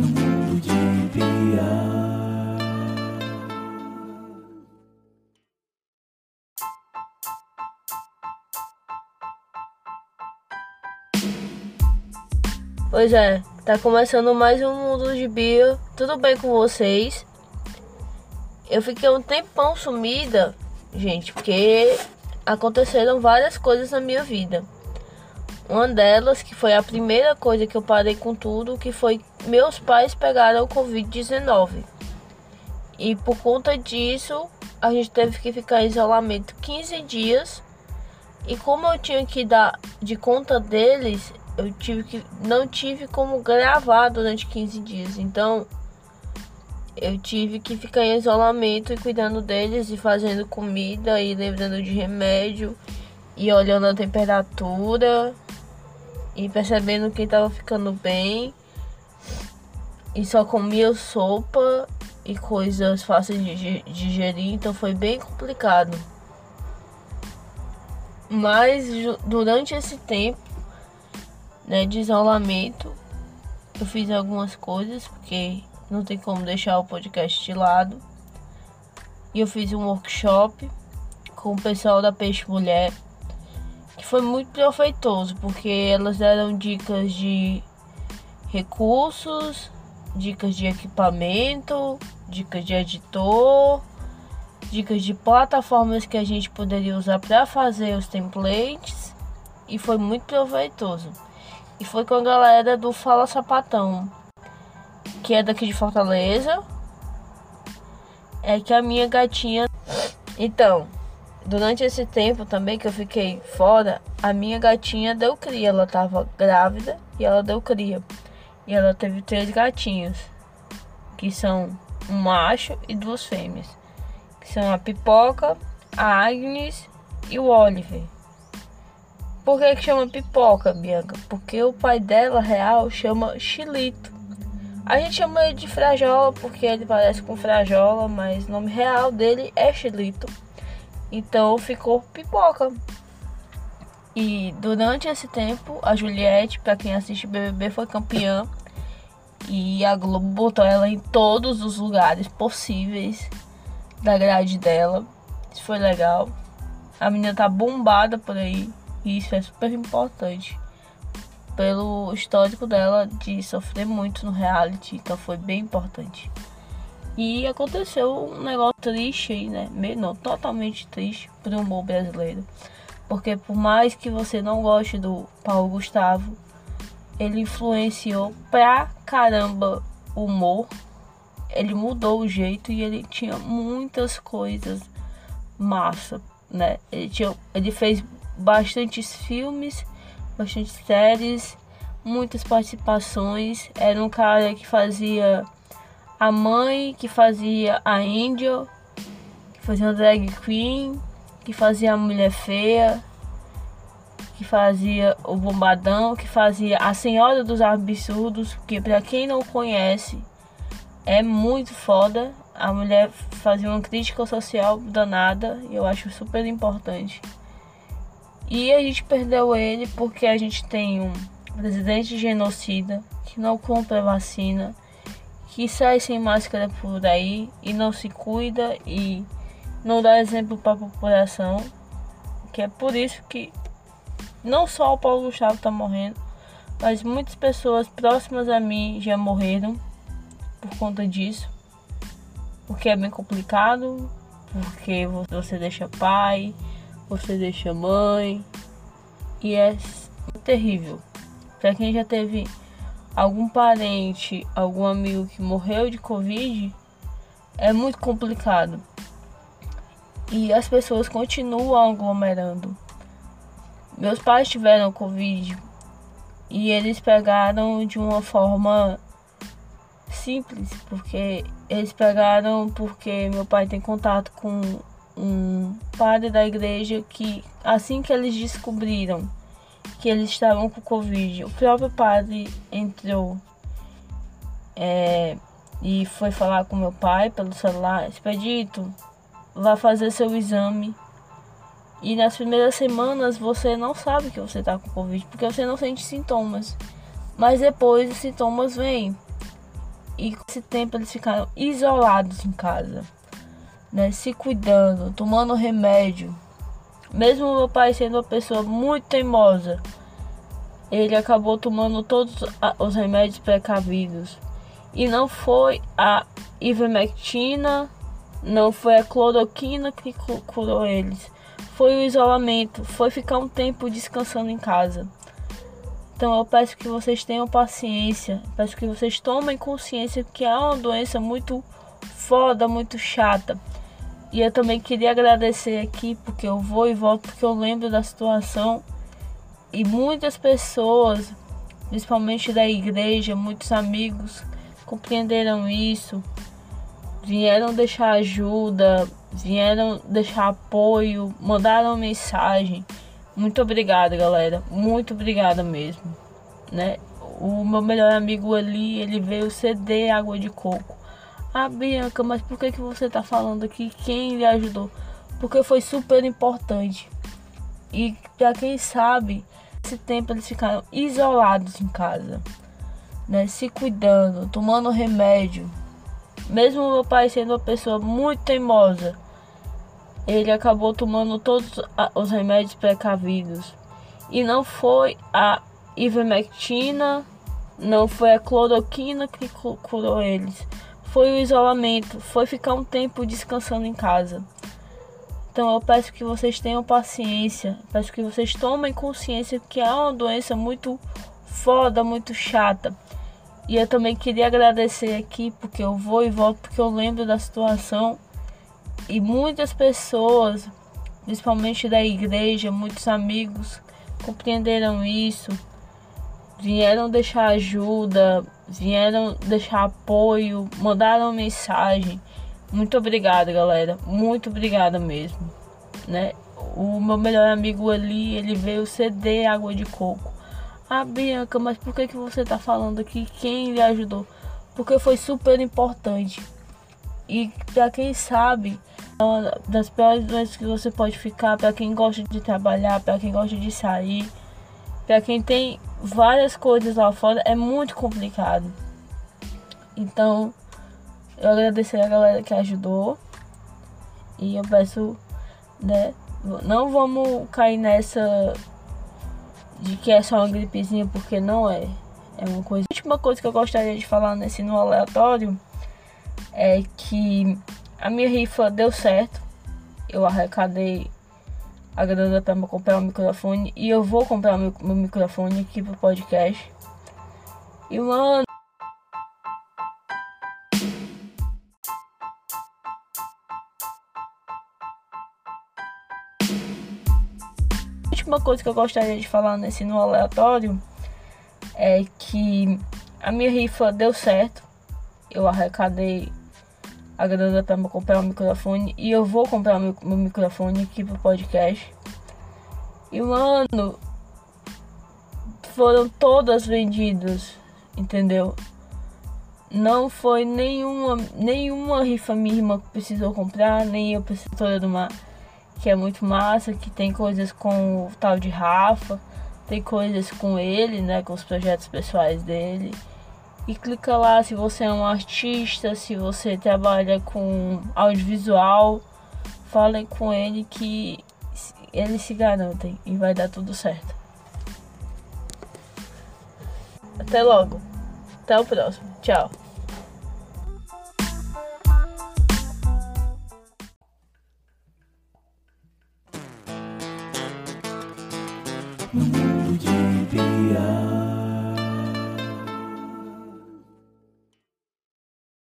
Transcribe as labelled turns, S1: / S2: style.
S1: mundo de Bia.
S2: Pois é, tá começando mais um Mundo de Bia. Tudo bem com vocês? Eu fiquei um tempão sumida, gente, porque aconteceram várias coisas na minha vida. Uma delas, que foi a primeira coisa que eu parei com tudo, que foi meus pais pegaram o Covid-19. E por conta disso, a gente teve que ficar em isolamento 15 dias. E como eu tinha que dar de conta deles, eu tive que não tive como gravar durante 15 dias. Então, eu tive que ficar em isolamento e cuidando deles e fazendo comida e lembrando de remédio e olhando a temperatura e percebendo quem tava ficando bem. E só comia sopa e coisas fáceis de digerir, então foi bem complicado. Mas durante esse tempo né, de isolamento, eu fiz algumas coisas, porque não tem como deixar o podcast de lado. E eu fiz um workshop com o pessoal da Peixe Mulher que foi muito proveitoso, porque elas deram dicas de recursos, dicas de equipamento, dicas de editor, dicas de plataformas que a gente poderia usar para fazer os templates e foi muito proveitoso. E foi com a galera do Fala Sapatão, que é daqui de Fortaleza. É que a minha gatinha. Então, Durante esse tempo também que eu fiquei fora, a minha gatinha deu cria. Ela tava grávida e ela deu cria. E ela teve três gatinhos, que são um macho e duas fêmeas, que são a Pipoca, a Agnes e o Oliver. Por que, que chama Pipoca, Bianca? Porque o pai dela, real, chama Chilito. A gente chama ele de Frajola porque ele parece com Frajola, mas o nome real dele é Chilito. Então ficou pipoca. E durante esse tempo, a Juliette, para quem assiste BBB, foi campeã. E a Globo botou ela em todos os lugares possíveis da grade dela. Isso foi legal. A menina tá bombada por aí. E isso é super importante. Pelo histórico dela de sofrer muito no reality. Então foi bem importante. E aconteceu um negócio triste aí, né? Não, totalmente triste pro humor brasileiro. Porque por mais que você não goste do Paulo Gustavo, ele influenciou pra caramba o humor. Ele mudou o jeito e ele tinha muitas coisas massa, né? Ele, tinha, ele fez bastantes filmes, bastantes séries, muitas participações. Era um cara que fazia a mãe que fazia a Angel, que fazia a drag queen, que fazia a mulher feia, que fazia o bombadão, que fazia a senhora dos absurdos, que para quem não conhece é muito foda. A mulher fazia uma crítica social danada e eu acho super importante. E a gente perdeu ele porque a gente tem um presidente genocida que não compra vacina que sai sem máscara por aí e não se cuida e não dá exemplo para a população, que é por isso que não só o Paulo Gustavo está morrendo, mas muitas pessoas próximas a mim já morreram por conta disso, porque é bem complicado, porque você deixa pai, você deixa mãe e é terrível. Para quem já teve algum parente, algum amigo que morreu de Covid, é muito complicado. E as pessoas continuam aglomerando. Meus pais tiveram Covid e eles pegaram de uma forma simples, porque eles pegaram porque meu pai tem contato com um padre da igreja que assim que eles descobriram que eles estavam com Covid. O próprio padre entrou é, e foi falar com meu pai pelo celular: Expedito, vá fazer seu exame. E nas primeiras semanas você não sabe que você está com Covid, porque você não sente sintomas. Mas depois os sintomas vêm. E esse tempo eles ficaram isolados em casa, né? Se cuidando, tomando remédio. Mesmo meu pai sendo uma pessoa muito teimosa, ele acabou tomando todos os remédios precavidos. E não foi a ivermectina, não foi a cloroquina que curou eles. Foi o isolamento, foi ficar um tempo descansando em casa. Então eu peço que vocês tenham paciência, peço que vocês tomem consciência que é uma doença muito foda, muito chata. E eu também queria agradecer aqui porque eu vou e volto porque eu lembro da situação e muitas pessoas, principalmente da igreja, muitos amigos compreenderam isso, vieram deixar ajuda, vieram deixar apoio, mandaram mensagem. Muito obrigada, galera. Muito obrigada mesmo, né? O meu melhor amigo ali, ele veio ceder água de coco. Ah, Bianca, mas por que, que você tá falando aqui? Quem lhe ajudou? Porque foi super importante. E para quem sabe, esse tempo eles ficaram isolados em casa, né? Se cuidando, tomando remédio. Mesmo meu pai sendo uma pessoa muito teimosa, ele acabou tomando todos os remédios precavidos. E não foi a ivermectina, não foi a cloroquina que curou eles. Foi o isolamento, foi ficar um tempo descansando em casa. Então eu peço que vocês tenham paciência, peço que vocês tomem consciência que é uma doença muito foda, muito chata. E eu também queria agradecer aqui porque eu vou e volto porque eu lembro da situação e muitas pessoas, principalmente da igreja, muitos amigos compreenderam isso, vieram deixar ajuda, vieram deixar apoio, mandaram mensagem. Muito obrigada, galera. Muito obrigada mesmo, né? O meu melhor amigo ali, ele veio ceder água de coco. Ah, Bianca, mas por que, que você tá falando aqui? Quem lhe ajudou? Porque foi super importante. E para quem sabe, é uma das piores doenças que você pode ficar, para quem gosta de trabalhar, para quem gosta de sair, para quem tem várias coisas lá fora, é muito complicado. Então, eu agradecer a galera que ajudou. E eu peço, né? Não vamos cair nessa de que é só uma gripezinha, porque não é. É uma coisa. A última coisa que eu gostaria de falar nesse no aleatório é que a minha rifa deu certo. Eu arrecadei a grana para comprar um microfone e eu vou comprar meu, meu microfone aqui pro podcast. E mano, última coisa que eu gostaria de falar nesse no aleatório é que a minha rifa deu certo. Eu arrecadei a grana para comprar um microfone e eu vou comprar meu, meu microfone aqui pro podcast. E mano, foram todas vendidas, entendeu? Não foi nenhuma, nenhuma rifa minha irmã que precisou comprar, nem eu toda do mar que é muito massa, que tem coisas com o tal de Rafa, tem coisas com ele, né, com os projetos pessoais dele. E clica lá se você é um artista, se você trabalha com audiovisual, falem com ele que eles se garantem e vai dar tudo certo. Até logo. Até o próximo. Tchau.